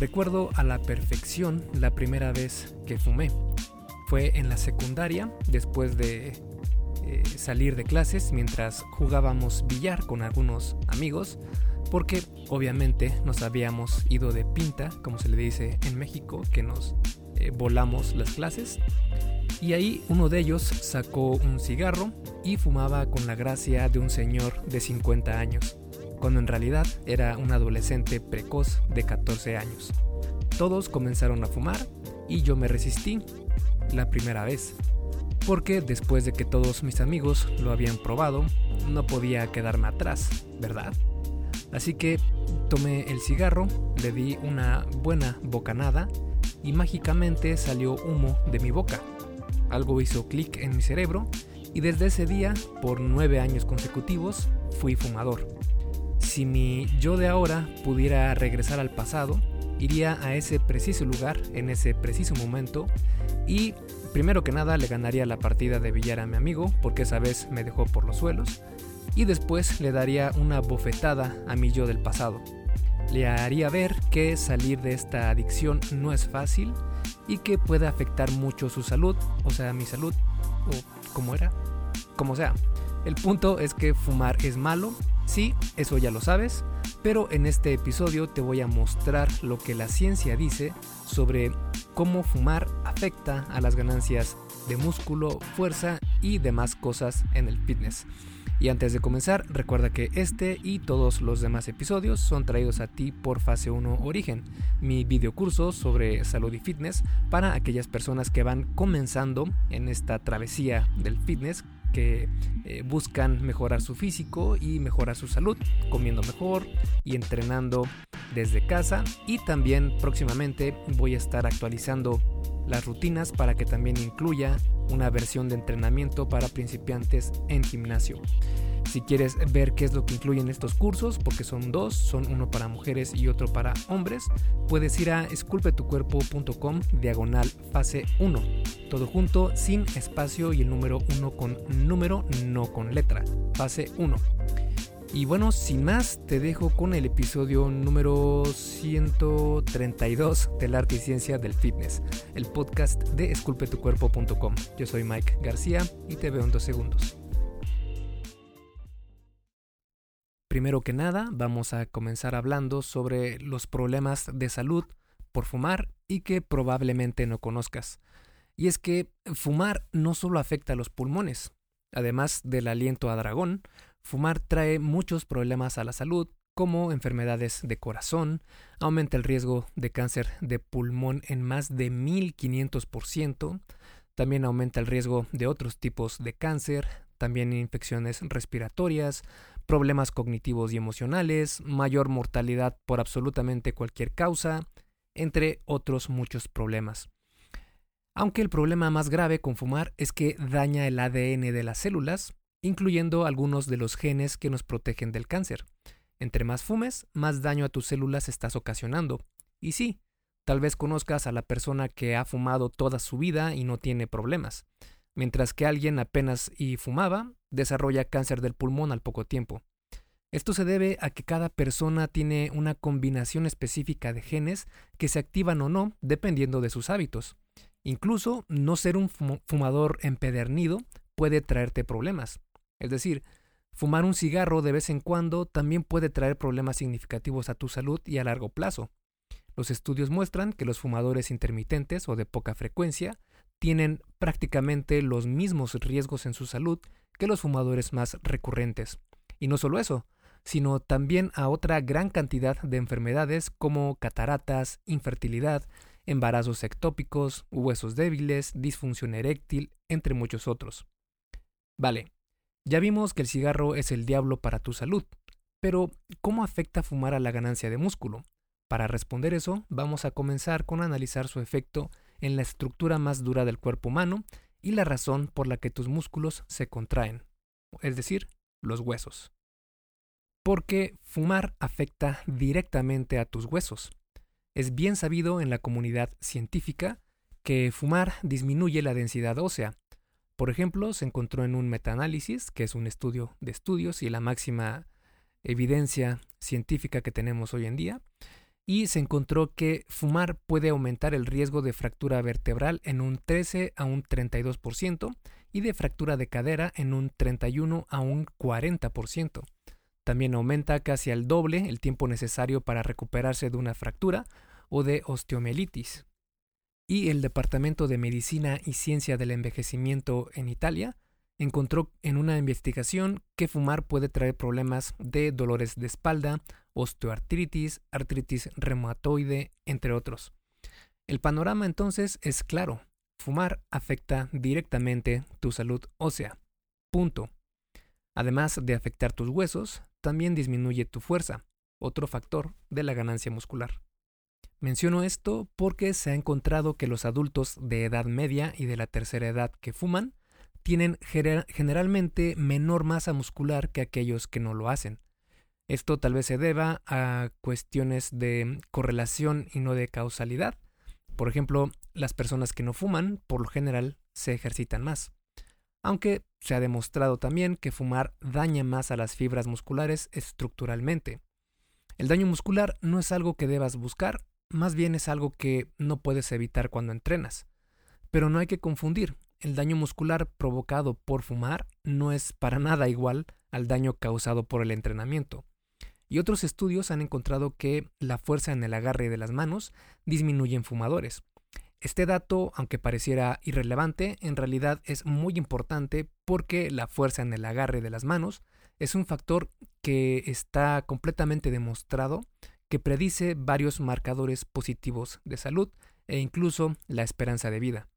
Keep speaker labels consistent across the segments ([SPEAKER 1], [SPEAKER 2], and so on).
[SPEAKER 1] Recuerdo a la perfección la primera vez que fumé. Fue en la secundaria, después de eh, salir de clases, mientras jugábamos billar con algunos amigos, porque obviamente nos habíamos ido de pinta, como se le dice en México, que nos eh, volamos las clases. Y ahí uno de ellos sacó un cigarro y fumaba con la gracia de un señor de 50 años, cuando en realidad era un adolescente precoz de 14 años. Todos comenzaron a fumar y yo me resistí la primera vez, porque después de que todos mis amigos lo habían probado, no podía quedarme atrás, ¿verdad? Así que tomé el cigarro, le di una buena bocanada y mágicamente salió humo de mi boca. Algo hizo clic en mi cerebro y desde ese día, por nueve años consecutivos, fui fumador. Si mi yo de ahora pudiera regresar al pasado, iría a ese preciso lugar, en ese preciso momento, y primero que nada le ganaría la partida de billar a mi amigo, porque esa vez me dejó por los suelos, y después le daría una bofetada a mi yo del pasado. Le haría ver que salir de esta adicción no es fácil y que puede afectar mucho su salud, o sea, mi salud, o como era, como sea. El punto es que fumar es malo, sí, eso ya lo sabes, pero en este episodio te voy a mostrar lo que la ciencia dice sobre cómo fumar afecta a las ganancias de músculo, fuerza y demás cosas en el fitness. Y antes de comenzar, recuerda que este y todos los demás episodios son traídos a ti por Fase 1 Origen, mi videocurso sobre salud y fitness para aquellas personas que van comenzando en esta travesía del fitness que eh, buscan mejorar su físico y mejorar su salud, comiendo mejor y entrenando desde casa. Y también próximamente voy a estar actualizando las rutinas para que también incluya una versión de entrenamiento para principiantes en gimnasio. Si quieres ver qué es lo que incluyen estos cursos, porque son dos, son uno para mujeres y otro para hombres, puedes ir a esculpetucuerpo.com diagonal fase 1. Todo junto, sin espacio y el número 1 con número, no con letra. Fase 1. Y bueno, sin más, te dejo con el episodio número 132 del arte y ciencia del fitness, el podcast de esculpetucuerpo.com. Yo soy Mike García y te veo en dos segundos. Primero que nada, vamos a comenzar hablando sobre los problemas de salud por fumar y que probablemente no conozcas. Y es que fumar no solo afecta a los pulmones, además del aliento a dragón, Fumar trae muchos problemas a la salud, como enfermedades de corazón, aumenta el riesgo de cáncer de pulmón en más de 1500%, también aumenta el riesgo de otros tipos de cáncer, también infecciones respiratorias, problemas cognitivos y emocionales, mayor mortalidad por absolutamente cualquier causa, entre otros muchos problemas. Aunque el problema más grave con fumar es que daña el ADN de las células, incluyendo algunos de los genes que nos protegen del cáncer. Entre más fumes, más daño a tus células estás ocasionando. Y sí, tal vez conozcas a la persona que ha fumado toda su vida y no tiene problemas, mientras que alguien apenas y fumaba desarrolla cáncer del pulmón al poco tiempo. Esto se debe a que cada persona tiene una combinación específica de genes que se activan o no dependiendo de sus hábitos. Incluso no ser un fumador empedernido puede traerte problemas. Es decir, fumar un cigarro de vez en cuando también puede traer problemas significativos a tu salud y a largo plazo. Los estudios muestran que los fumadores intermitentes o de poca frecuencia tienen prácticamente los mismos riesgos en su salud que los fumadores más recurrentes. Y no solo eso, sino también a otra gran cantidad de enfermedades como cataratas, infertilidad, embarazos ectópicos, huesos débiles, disfunción eréctil, entre muchos otros. Vale, ya vimos que el cigarro es el diablo para tu salud, pero ¿cómo afecta fumar a la ganancia de músculo? Para responder eso, vamos a comenzar con analizar su efecto en la estructura más dura del cuerpo humano y la razón por la que tus músculos se contraen, es decir, los huesos. Porque fumar afecta directamente a tus huesos. Es bien sabido en la comunidad científica que fumar disminuye la densidad ósea, por ejemplo, se encontró en un metaanálisis, que es un estudio de estudios y la máxima evidencia científica que tenemos hoy en día, y se encontró que fumar puede aumentar el riesgo de fractura vertebral en un 13 a un 32% y de fractura de cadera en un 31 a un 40%. También aumenta casi al doble el tiempo necesario para recuperarse de una fractura o de osteomielitis. Y el Departamento de Medicina y Ciencia del Envejecimiento en Italia encontró en una investigación que fumar puede traer problemas de dolores de espalda, osteoartritis, artritis reumatoide, entre otros. El panorama entonces es claro. Fumar afecta directamente tu salud ósea. Punto. Además de afectar tus huesos, también disminuye tu fuerza, otro factor de la ganancia muscular. Menciono esto porque se ha encontrado que los adultos de edad media y de la tercera edad que fuman tienen generalmente menor masa muscular que aquellos que no lo hacen. Esto tal vez se deba a cuestiones de correlación y no de causalidad. Por ejemplo, las personas que no fuman, por lo general, se ejercitan más. Aunque se ha demostrado también que fumar daña más a las fibras musculares estructuralmente. El daño muscular no es algo que debas buscar, más bien es algo que no puedes evitar cuando entrenas. Pero no hay que confundir, el daño muscular provocado por fumar no es para nada igual al daño causado por el entrenamiento. Y otros estudios han encontrado que la fuerza en el agarre de las manos disminuye en fumadores. Este dato, aunque pareciera irrelevante, en realidad es muy importante porque la fuerza en el agarre de las manos es un factor que está completamente demostrado que predice varios marcadores positivos de salud e incluso la esperanza de vida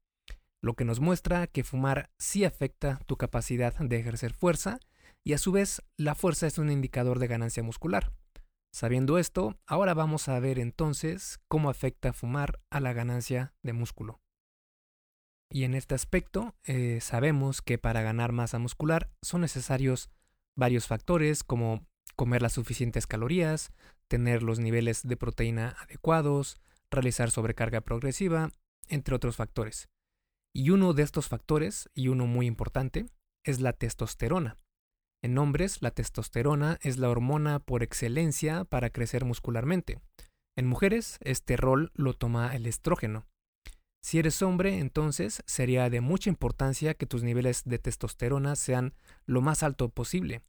[SPEAKER 1] lo que nos muestra que fumar sí afecta tu capacidad de ejercer fuerza y a su vez la fuerza es un indicador de ganancia muscular. Sabiendo esto, ahora vamos a ver entonces cómo afecta fumar a la ganancia de músculo. Y en este aspecto eh, sabemos que para ganar masa muscular son necesarios varios factores como comer las suficientes calorías, tener los niveles de proteína adecuados, realizar sobrecarga progresiva, entre otros factores. Y uno de estos factores, y uno muy importante, es la testosterona. En hombres, la testosterona es la hormona por excelencia para crecer muscularmente. En mujeres, este rol lo toma el estrógeno. Si eres hombre, entonces sería de mucha importancia que tus niveles de testosterona sean lo más alto posible.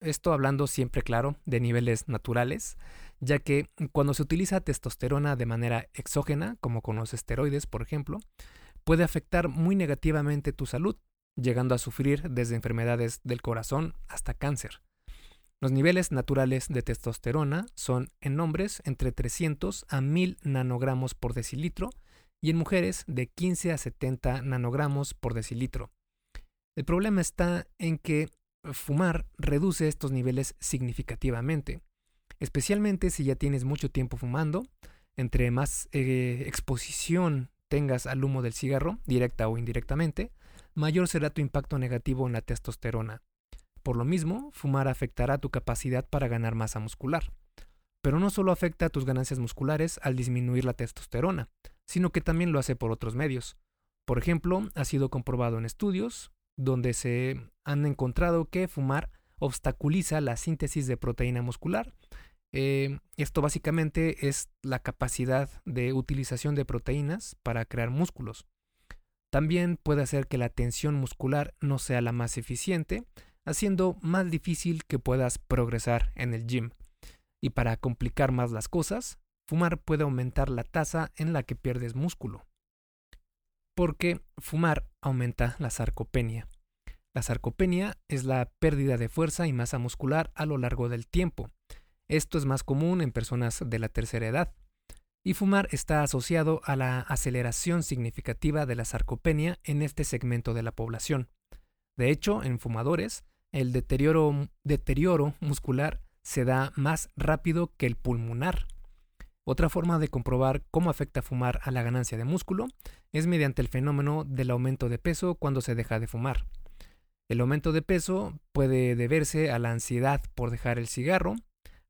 [SPEAKER 1] Esto hablando siempre claro de niveles naturales, ya que cuando se utiliza testosterona de manera exógena, como con los esteroides, por ejemplo, puede afectar muy negativamente tu salud, llegando a sufrir desde enfermedades del corazón hasta cáncer. Los niveles naturales de testosterona son en hombres entre 300 a 1000 nanogramos por decilitro y en mujeres de 15 a 70 nanogramos por decilitro. El problema está en que fumar reduce estos niveles significativamente, especialmente si ya tienes mucho tiempo fumando. Entre más eh, exposición tengas al humo del cigarro, directa o indirectamente, mayor será tu impacto negativo en la testosterona. Por lo mismo, fumar afectará tu capacidad para ganar masa muscular. Pero no solo afecta a tus ganancias musculares al disminuir la testosterona, sino que también lo hace por otros medios. Por ejemplo, ha sido comprobado en estudios donde se han encontrado que fumar obstaculiza la síntesis de proteína muscular eh, esto básicamente es la capacidad de utilización de proteínas para crear músculos. También puede hacer que la tensión muscular no sea la más eficiente, haciendo más difícil que puedas progresar en el gym. Y para complicar más las cosas, fumar puede aumentar la tasa en la que pierdes músculo. Porque fumar aumenta la sarcopenia. La sarcopenia es la pérdida de fuerza y masa muscular a lo largo del tiempo esto es más común en personas de la tercera edad. Y fumar está asociado a la aceleración significativa de la sarcopenia en este segmento de la población. De hecho, en fumadores, el deterioro, muscular se da más rápido que el pulmonar. Otra forma de comprobar cómo afecta fumar a la ganancia de músculo es mediante el fenómeno del aumento de peso cuando se deja de fumar. El aumento de peso puede deberse a la ansiedad por dejar el cigarro,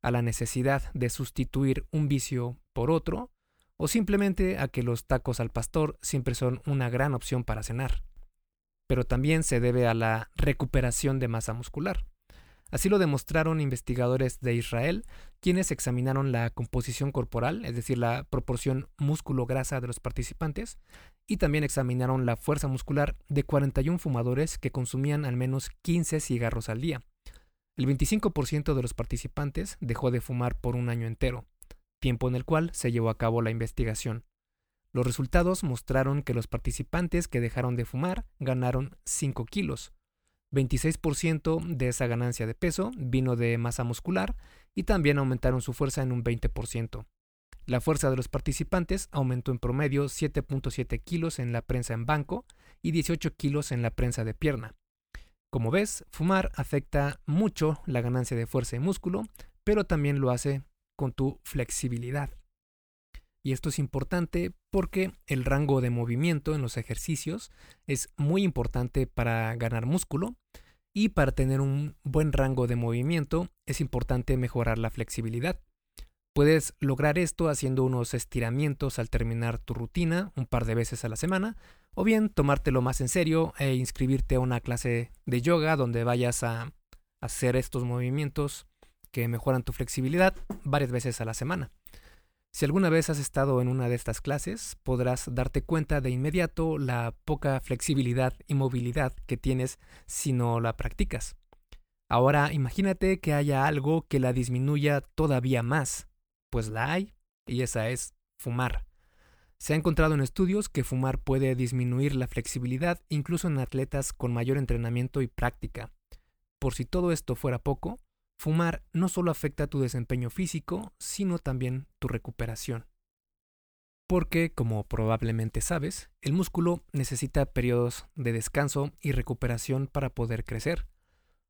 [SPEAKER 1] a la necesidad de sustituir un vicio por otro, o simplemente a que los tacos al pastor siempre son una gran opción para cenar. Pero también se debe a la recuperación de masa muscular. Así lo demostraron investigadores de Israel, quienes examinaron la composición corporal, es decir, la proporción músculo-grasa de los participantes, y también examinaron la fuerza muscular de 41 fumadores que consumían al menos 15 cigarros al día. El 25% de los participantes dejó de fumar por un año entero, tiempo en el cual se llevó a cabo la investigación. Los resultados mostraron que los participantes que dejaron de fumar ganaron 5 kilos. 26% de esa ganancia de peso vino de masa muscular y también aumentaron su fuerza en un 20%. La fuerza de los participantes aumentó en promedio 7.7 kilos en la prensa en banco y 18 kilos en la prensa de pierna. Como ves, fumar afecta mucho la ganancia de fuerza y músculo, pero también lo hace con tu flexibilidad. Y esto es importante porque el rango de movimiento en los ejercicios es muy importante para ganar músculo y para tener un buen rango de movimiento es importante mejorar la flexibilidad. Puedes lograr esto haciendo unos estiramientos al terminar tu rutina un par de veces a la semana, o bien tomártelo más en serio e inscribirte a una clase de yoga donde vayas a hacer estos movimientos que mejoran tu flexibilidad varias veces a la semana. Si alguna vez has estado en una de estas clases, podrás darte cuenta de inmediato la poca flexibilidad y movilidad que tienes si no la practicas. Ahora imagínate que haya algo que la disminuya todavía más, pues la hay, y esa es fumar. Se ha encontrado en estudios que fumar puede disminuir la flexibilidad incluso en atletas con mayor entrenamiento y práctica. Por si todo esto fuera poco, Fumar no solo afecta tu desempeño físico, sino también tu recuperación. Porque, como probablemente sabes, el músculo necesita periodos de descanso y recuperación para poder crecer.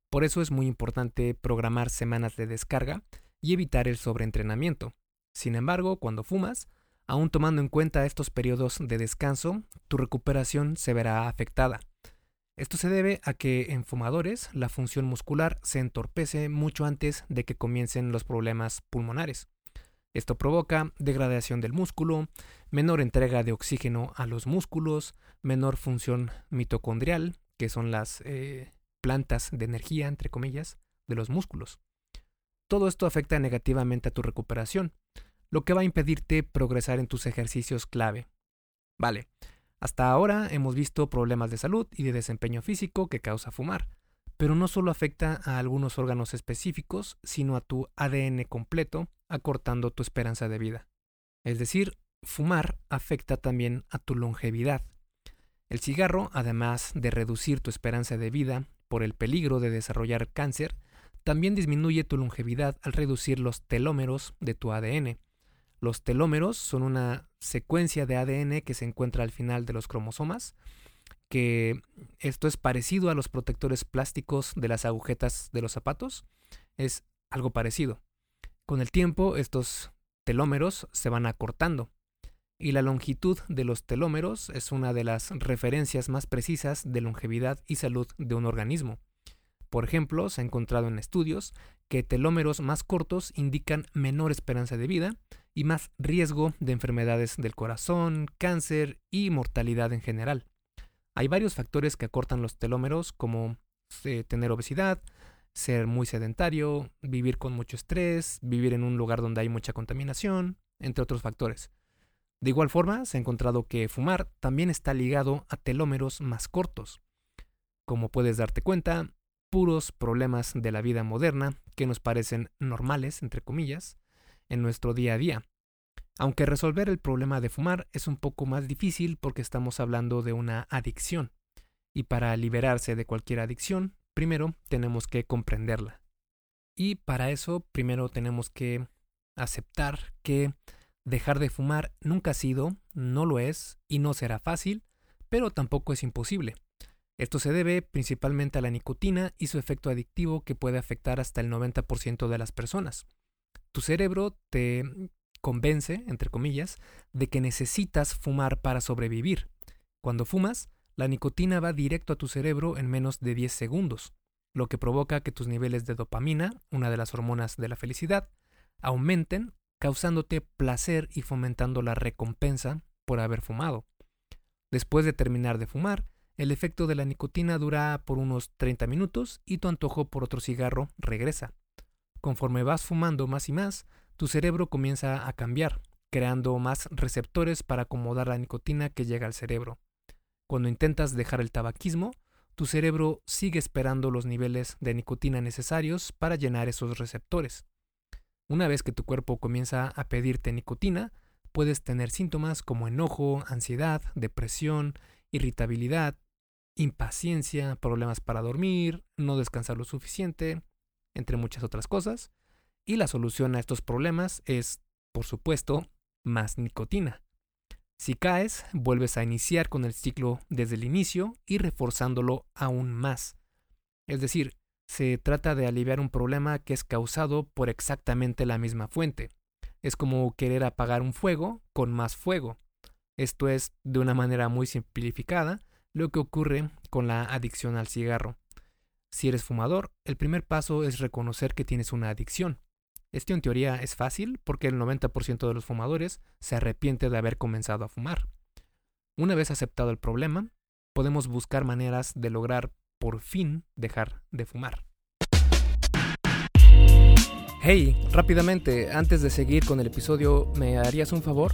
[SPEAKER 1] Por eso es muy importante programar semanas de descarga y evitar el sobreentrenamiento. Sin embargo, cuando fumas, aún tomando en cuenta estos periodos de descanso, tu recuperación se verá afectada. Esto se debe a que en fumadores la función muscular se entorpece mucho antes de que comiencen los problemas pulmonares. Esto provoca degradación del músculo, menor entrega de oxígeno a los músculos, menor función mitocondrial, que son las eh, plantas de energía, entre comillas, de los músculos. Todo esto afecta negativamente a tu recuperación, lo que va a impedirte progresar en tus ejercicios clave. Vale, hasta ahora hemos visto problemas de salud y de desempeño físico que causa fumar, pero no solo afecta a algunos órganos específicos, sino a tu ADN completo, acortando tu esperanza de vida. Es decir, fumar afecta también a tu longevidad. El cigarro, además de reducir tu esperanza de vida por el peligro de desarrollar cáncer, también disminuye tu longevidad al reducir los telómeros de tu ADN, los telómeros son una secuencia de ADN que se encuentra al final de los cromosomas, que esto es parecido a los protectores plásticos de las agujetas de los zapatos, es algo parecido. Con el tiempo estos telómeros se van acortando y la longitud de los telómeros es una de las referencias más precisas de longevidad y salud de un organismo. Por ejemplo, se ha encontrado en estudios que telómeros más cortos indican menor esperanza de vida y más riesgo de enfermedades del corazón, cáncer y mortalidad en general. Hay varios factores que acortan los telómeros como eh, tener obesidad, ser muy sedentario, vivir con mucho estrés, vivir en un lugar donde hay mucha contaminación, entre otros factores. De igual forma, se ha encontrado que fumar también está ligado a telómeros más cortos. Como puedes darte cuenta, puros problemas de la vida moderna que nos parecen normales, entre comillas, en nuestro día a día. Aunque resolver el problema de fumar es un poco más difícil porque estamos hablando de una adicción. Y para liberarse de cualquier adicción, primero tenemos que comprenderla. Y para eso, primero tenemos que aceptar que dejar de fumar nunca ha sido, no lo es y no será fácil, pero tampoco es imposible. Esto se debe principalmente a la nicotina y su efecto adictivo que puede afectar hasta el 90% de las personas. Tu cerebro te convence, entre comillas, de que necesitas fumar para sobrevivir. Cuando fumas, la nicotina va directo a tu cerebro en menos de 10 segundos, lo que provoca que tus niveles de dopamina, una de las hormonas de la felicidad, aumenten, causándote placer y fomentando la recompensa por haber fumado. Después de terminar de fumar, el efecto de la nicotina dura por unos 30 minutos y tu antojo por otro cigarro regresa. Conforme vas fumando más y más, tu cerebro comienza a cambiar, creando más receptores para acomodar la nicotina que llega al cerebro. Cuando intentas dejar el tabaquismo, tu cerebro sigue esperando los niveles de nicotina necesarios para llenar esos receptores. Una vez que tu cuerpo comienza a pedirte nicotina, puedes tener síntomas como enojo, ansiedad, depresión, irritabilidad, impaciencia, problemas para dormir, no descansar lo suficiente, entre muchas otras cosas. Y la solución a estos problemas es, por supuesto, más nicotina. Si caes, vuelves a iniciar con el ciclo desde el inicio y reforzándolo aún más. Es decir, se trata de aliviar un problema que es causado por exactamente la misma fuente. Es como querer apagar un fuego con más fuego. Esto es, de una manera muy simplificada, lo que ocurre con la adicción al cigarro. Si eres fumador, el primer paso es reconocer que tienes una adicción. Esto en teoría es fácil porque el 90% de los fumadores se arrepiente de haber comenzado a fumar. Una vez aceptado el problema, podemos buscar maneras de lograr por fin dejar de fumar. Hey, rápidamente, antes de seguir con el episodio, ¿me harías un favor?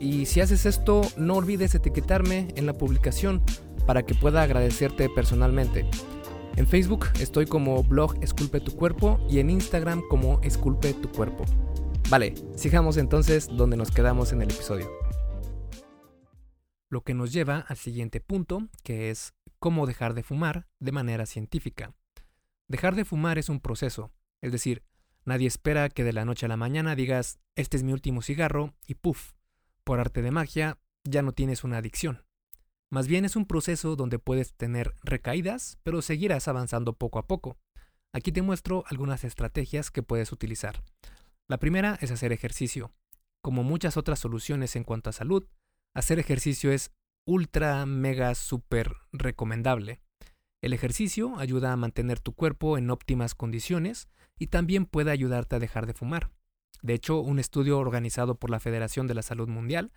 [SPEAKER 1] Y si haces esto, no olvides etiquetarme en la publicación para que pueda agradecerte personalmente. En Facebook estoy como blog Esculpe tu cuerpo y en Instagram como Esculpe tu cuerpo. Vale, sigamos entonces donde nos quedamos en el episodio. Lo que nos lleva al siguiente punto, que es cómo dejar de fumar de manera científica. Dejar de fumar es un proceso, es decir, nadie espera que de la noche a la mañana digas, este es mi último cigarro y puff, por arte de magia, ya no tienes una adicción. Más bien es un proceso donde puedes tener recaídas, pero seguirás avanzando poco a poco. Aquí te muestro algunas estrategias que puedes utilizar. La primera es hacer ejercicio. Como muchas otras soluciones en cuanto a salud, hacer ejercicio es ultra, mega, super recomendable. El ejercicio ayuda a mantener tu cuerpo en óptimas condiciones y también puede ayudarte a dejar de fumar. De hecho, un estudio organizado por la Federación de la Salud Mundial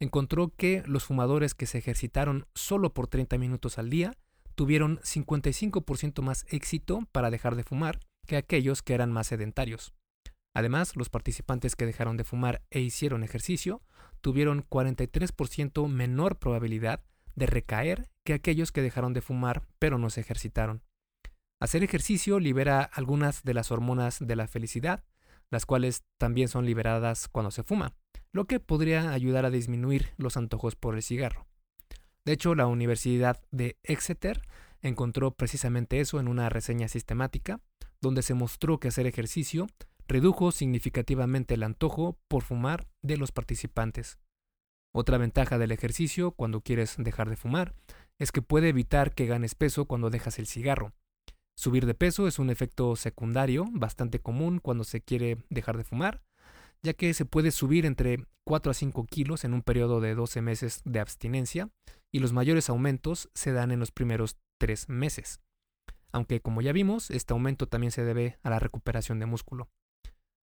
[SPEAKER 1] encontró que los fumadores que se ejercitaron solo por 30 minutos al día tuvieron 55% más éxito para dejar de fumar que aquellos que eran más sedentarios. Además, los participantes que dejaron de fumar e hicieron ejercicio tuvieron 43% menor probabilidad de recaer que aquellos que dejaron de fumar pero no se ejercitaron. Hacer ejercicio libera algunas de las hormonas de la felicidad, las cuales también son liberadas cuando se fuma lo que podría ayudar a disminuir los antojos por el cigarro. De hecho, la Universidad de Exeter encontró precisamente eso en una reseña sistemática, donde se mostró que hacer ejercicio redujo significativamente el antojo por fumar de los participantes. Otra ventaja del ejercicio cuando quieres dejar de fumar es que puede evitar que ganes peso cuando dejas el cigarro. Subir de peso es un efecto secundario bastante común cuando se quiere dejar de fumar, ya que se puede subir entre 4 a 5 kilos en un periodo de 12 meses de abstinencia y los mayores aumentos se dan en los primeros 3 meses. Aunque como ya vimos, este aumento también se debe a la recuperación de músculo.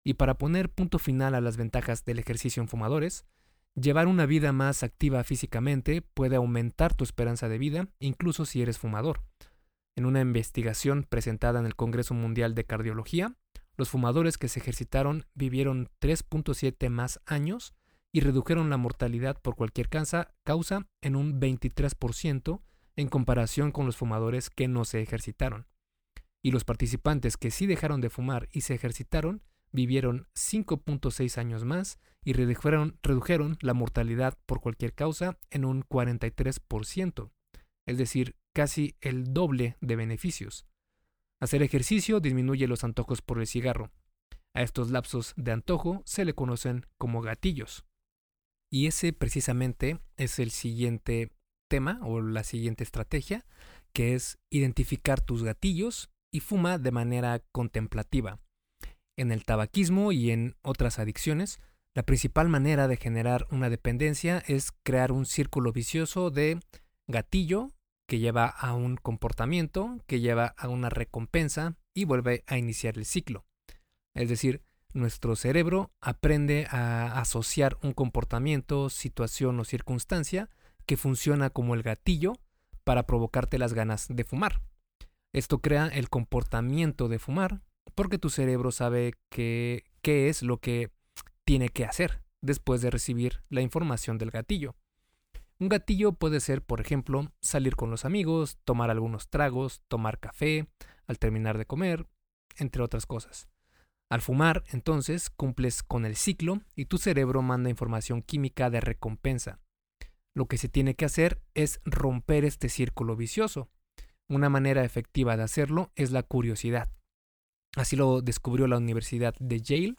[SPEAKER 1] Y para poner punto final a las ventajas del ejercicio en fumadores, llevar una vida más activa físicamente puede aumentar tu esperanza de vida, incluso si eres fumador. En una investigación presentada en el Congreso Mundial de Cardiología, los fumadores que se ejercitaron vivieron 3.7 más años y redujeron la mortalidad por cualquier causa, en un 23% en comparación con los fumadores que no se ejercitaron. Y los participantes que sí dejaron de fumar y se ejercitaron vivieron 5.6 años más y redujeron, la mortalidad por cualquier causa en un 43%, es decir, casi el doble de beneficios. Hacer ejercicio disminuye los antojos por el cigarro. A estos lapsos de antojo se le conocen como gatillos. Y ese precisamente es el siguiente tema o la siguiente estrategia que es identificar tus gatillos y fuma de manera contemplativa. En el tabaquismo y en otras adicciones, la principal manera de generar una dependencia es crear un círculo vicioso de gatillo que lleva a un comportamiento, que lleva a una recompensa y vuelve a iniciar el ciclo. Es decir, nuestro cerebro aprende a asociar un comportamiento, situación o circunstancia que funciona como el gatillo para provocarte las ganas de fumar. Esto crea el comportamiento de fumar porque tu cerebro sabe qué es lo que tiene que hacer después de recibir la información del gatillo. Un gatillo puede ser, por ejemplo, salir con los amigos, tomar algunos tragos, tomar café, al terminar de comer, entre otras cosas. Al fumar, entonces, cumples con el ciclo y tu cerebro manda información química de recompensa. Lo que se tiene que hacer es romper este círculo vicioso. Una manera efectiva de hacerlo es la curiosidad. Así lo descubrió la Universidad de Yale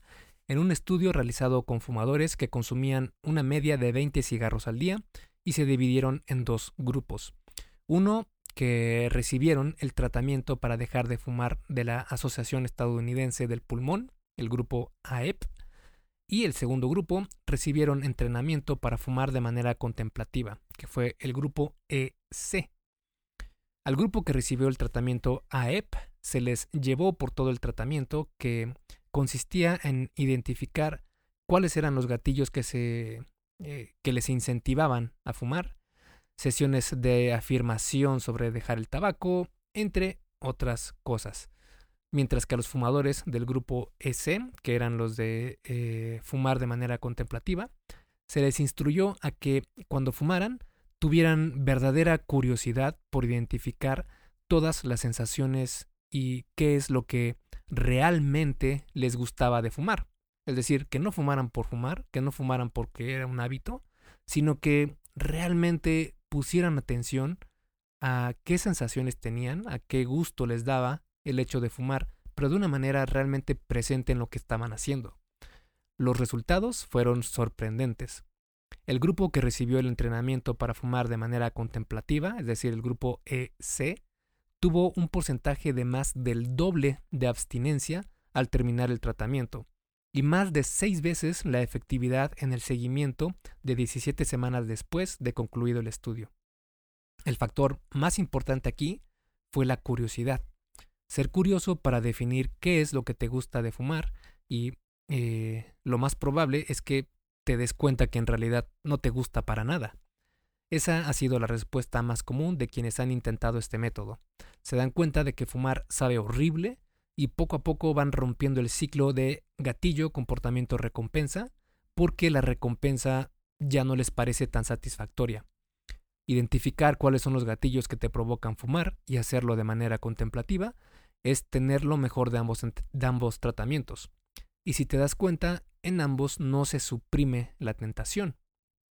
[SPEAKER 1] en un estudio realizado con fumadores que consumían una media de 20 cigarros al día y se dividieron en dos grupos. Uno que recibieron el tratamiento para dejar de fumar de la Asociación Estadounidense del Pulmón, el grupo AEP, y el segundo grupo recibieron entrenamiento para fumar de manera contemplativa, que fue el grupo EC. Al grupo que recibió el tratamiento AEP se les llevó por todo el tratamiento que consistía en identificar cuáles eran los gatillos que, se, eh, que les incentivaban a fumar, sesiones de afirmación sobre dejar el tabaco, entre otras cosas mientras que a los fumadores del grupo EC, que eran los de eh, fumar de manera contemplativa, se les instruyó a que cuando fumaran tuvieran verdadera curiosidad por identificar todas las sensaciones y qué es lo que realmente les gustaba de fumar. Es decir, que no fumaran por fumar, que no fumaran porque era un hábito, sino que realmente pusieran atención a qué sensaciones tenían, a qué gusto les daba el hecho de fumar, pero de una manera realmente presente en lo que estaban haciendo. Los resultados fueron sorprendentes. El grupo que recibió el entrenamiento para fumar de manera contemplativa, es decir, el grupo EC, tuvo un porcentaje de más del doble de abstinencia al terminar el tratamiento y más de seis veces la efectividad en el seguimiento de 17 semanas después de concluido el estudio. El factor más importante aquí fue la curiosidad ser curioso para definir qué es lo que te gusta de fumar y eh, lo más probable es que te des cuenta que en realidad no te gusta para nada. Esa ha sido la respuesta más común de quienes han intentado este método. Se dan cuenta de que fumar sabe horrible y poco a poco van rompiendo el ciclo de gatillo, comportamiento, recompensa, porque la recompensa ya no les parece tan satisfactoria. Identificar cuáles son los gatillos que te provocan fumar y hacerlo de manera contemplativa es tener lo mejor de ambos, de ambos tratamientos. Y si te das cuenta, en ambos no se suprime la tentación,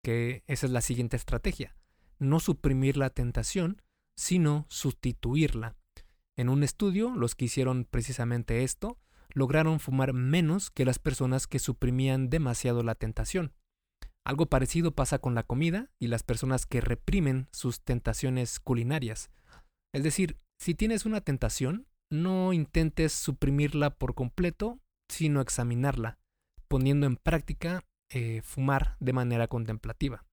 [SPEAKER 1] que esa es la siguiente estrategia. No suprimir la tentación, sino sustituirla. En un estudio, los que hicieron precisamente esto, lograron fumar menos que las personas que suprimían demasiado la tentación. Algo parecido pasa con la comida y las personas que reprimen sus tentaciones culinarias. Es decir, si tienes una tentación, no intentes suprimirla por completo, sino examinarla, poniendo en práctica eh, fumar de manera contemplativa.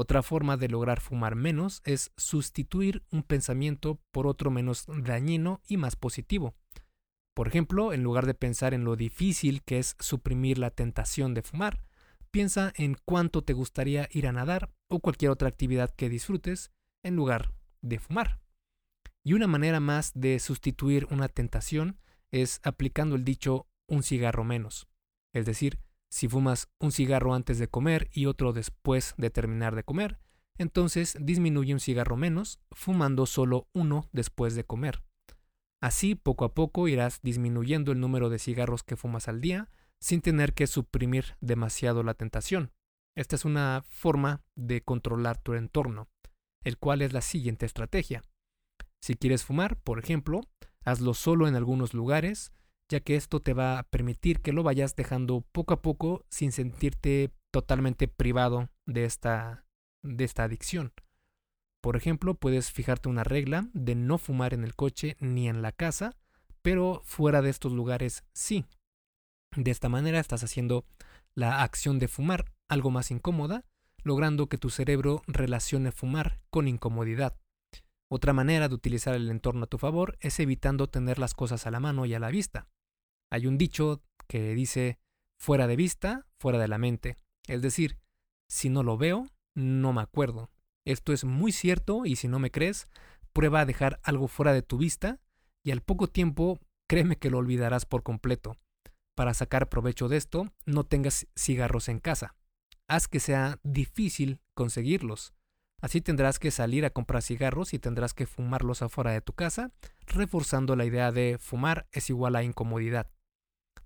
[SPEAKER 1] Otra forma de lograr fumar menos es sustituir un pensamiento por otro menos dañino y más positivo. Por ejemplo, en lugar de pensar en lo difícil que es suprimir la tentación de fumar, piensa en cuánto te gustaría ir a nadar o cualquier otra actividad que disfrutes en lugar de fumar. Y una manera más de sustituir una tentación es aplicando el dicho un cigarro menos. Es decir, si fumas un cigarro antes de comer y otro después de terminar de comer, entonces disminuye un cigarro menos fumando solo uno después de comer. Así, poco a poco irás disminuyendo el número de cigarros que fumas al día sin tener que suprimir demasiado la tentación. Esta es una forma de controlar tu entorno, el cual es la siguiente estrategia. Si quieres fumar, por ejemplo, hazlo solo en algunos lugares, ya que esto te va a permitir que lo vayas dejando poco a poco sin sentirte totalmente privado de esta, de esta adicción. Por ejemplo, puedes fijarte una regla de no fumar en el coche ni en la casa, pero fuera de estos lugares sí. De esta manera estás haciendo la acción de fumar algo más incómoda, logrando que tu cerebro relacione fumar con incomodidad. Otra manera de utilizar el entorno a tu favor es evitando tener las cosas a la mano y a la vista. Hay un dicho que dice fuera de vista, fuera de la mente. Es decir, si no lo veo, no me acuerdo. Esto es muy cierto y si no me crees, prueba a dejar algo fuera de tu vista y al poco tiempo créeme que lo olvidarás por completo. Para sacar provecho de esto, no tengas cigarros en casa. Haz que sea difícil conseguirlos. Así tendrás que salir a comprar cigarros y tendrás que fumarlos afuera de tu casa, reforzando la idea de fumar es igual a incomodidad.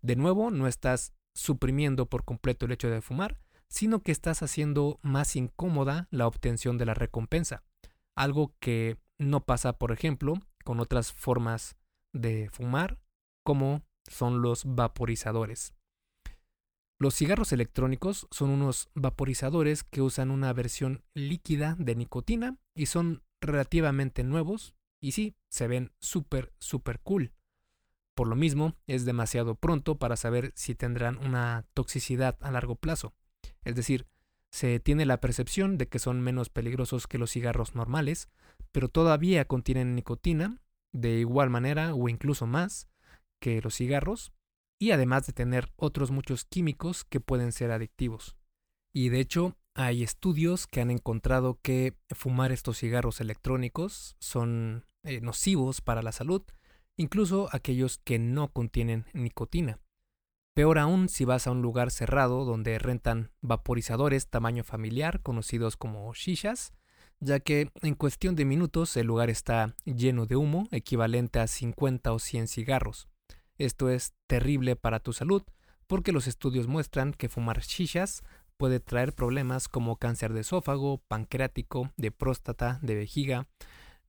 [SPEAKER 1] De nuevo, no estás suprimiendo por completo el hecho de fumar, sino que estás haciendo más incómoda la obtención de la recompensa, algo que no pasa, por ejemplo, con otras formas de fumar, como son los vaporizadores. Los cigarros electrónicos son unos vaporizadores que usan una versión líquida de nicotina y son relativamente nuevos y sí, se ven súper, súper cool. Por lo mismo, es demasiado pronto para saber si tendrán una toxicidad a largo plazo. Es decir, se tiene la percepción de que son menos peligrosos que los cigarros normales, pero todavía contienen nicotina, de igual manera o incluso más que los cigarros, y además de tener otros muchos químicos que pueden ser adictivos. Y de hecho, hay estudios que han encontrado que fumar estos cigarros electrónicos son eh, nocivos para la salud, incluso aquellos que no contienen nicotina. Peor aún si vas a un lugar cerrado donde rentan vaporizadores tamaño familiar conocidos como shishas, ya que en cuestión de minutos el lugar está lleno de humo equivalente a 50 o 100 cigarros. Esto es terrible para tu salud porque los estudios muestran que fumar shishas puede traer problemas como cáncer de esófago, pancreático, de próstata, de vejiga,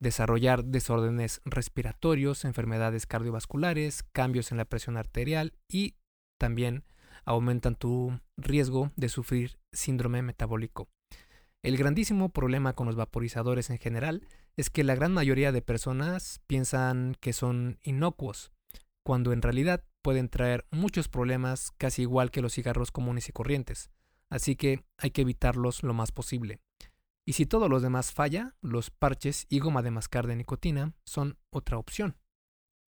[SPEAKER 1] desarrollar desórdenes respiratorios, enfermedades cardiovasculares, cambios en la presión arterial y también aumentan tu riesgo de sufrir síndrome metabólico. El grandísimo problema con los vaporizadores en general es que la gran mayoría de personas piensan que son inocuos, cuando en realidad pueden traer muchos problemas casi igual que los cigarros comunes y corrientes, así que hay que evitarlos lo más posible. Y si todo lo demás falla, los parches y goma de mascar de nicotina son otra opción.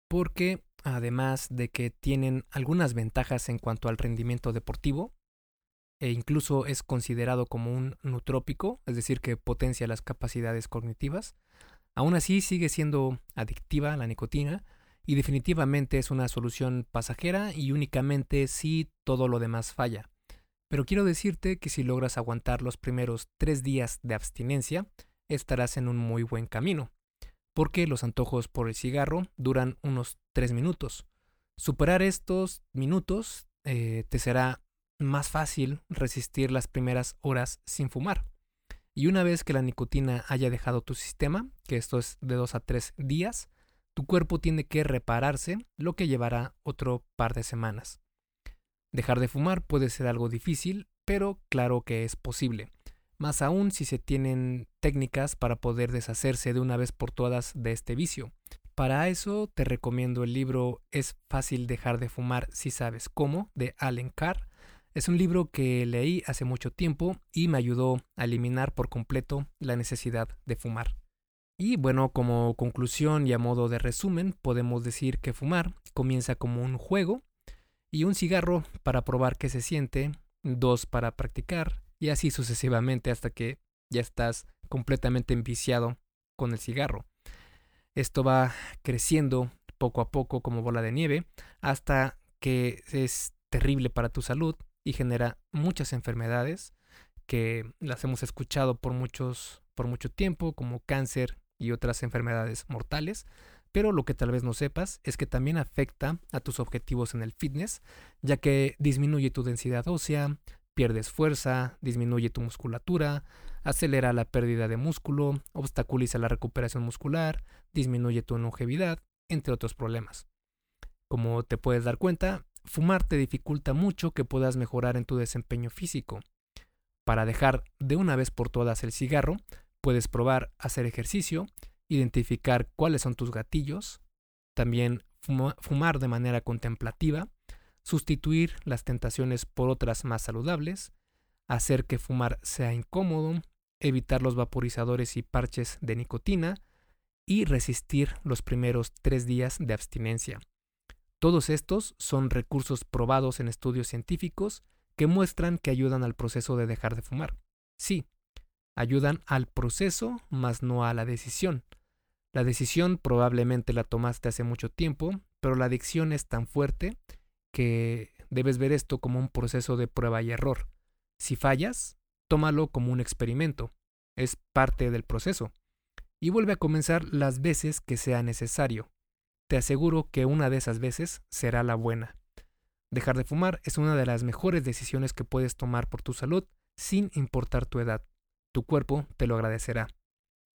[SPEAKER 1] Porque además de que tienen algunas ventajas en cuanto al rendimiento deportivo, e incluso es considerado como un nutrópico, es decir, que potencia las capacidades cognitivas, aún así sigue siendo adictiva la nicotina y definitivamente es una solución pasajera y únicamente si todo lo demás falla. Pero quiero decirte que si logras aguantar los primeros tres días de abstinencia, estarás en un muy buen camino porque los antojos por el cigarro duran unos 3 minutos. Superar estos minutos eh, te será más fácil resistir las primeras horas sin fumar. Y una vez que la nicotina haya dejado tu sistema, que esto es de 2 a 3 días, tu cuerpo tiene que repararse, lo que llevará otro par de semanas. Dejar de fumar puede ser algo difícil, pero claro que es posible más aún si se tienen técnicas para poder deshacerse de una vez por todas de este vicio. Para eso te recomiendo el libro Es fácil dejar de fumar si sabes cómo, de Allen Carr. Es un libro que leí hace mucho tiempo y me ayudó a eliminar por completo la necesidad de fumar. Y bueno, como conclusión y a modo de resumen, podemos decir que fumar comienza como un juego y un cigarro para probar qué se siente, dos para practicar, y así sucesivamente hasta que ya estás completamente enviciado con el cigarro. Esto va creciendo poco a poco como bola de nieve hasta que es terrible para tu salud y genera muchas enfermedades que las hemos escuchado por muchos por mucho tiempo como cáncer y otras enfermedades mortales, pero lo que tal vez no sepas es que también afecta a tus objetivos en el fitness, ya que disminuye tu densidad ósea, pierdes fuerza, disminuye tu musculatura, acelera la pérdida de músculo, obstaculiza la recuperación muscular, disminuye tu longevidad, entre otros problemas. Como te puedes dar cuenta, fumar te dificulta mucho que puedas mejorar en tu desempeño físico. Para dejar de una vez por todas el cigarro, Puedes probar hacer ejercicio, identificar cuáles son tus gatillos, también fumar de manera contemplativa, sustituir las tentaciones por otras más saludables, hacer que fumar sea incómodo, evitar los vaporizadores y parches de nicotina y resistir los primeros tres días de abstinencia. Todos estos son recursos probados en estudios científicos que muestran que ayudan al proceso de dejar de fumar. Sí, ayudan al proceso, mas no a la decisión. La decisión probablemente la tomaste hace mucho tiempo, pero la adicción es tan fuerte que debes ver esto como un proceso de prueba y error. Si fallas, tómalo como un experimento. Es parte del proceso. Y vuelve a comenzar las veces que sea necesario. Te aseguro que una de esas veces será la buena. Dejar de fumar es una de las mejores decisiones que puedes tomar por tu salud sin importar tu edad. Tu cuerpo te lo agradecerá.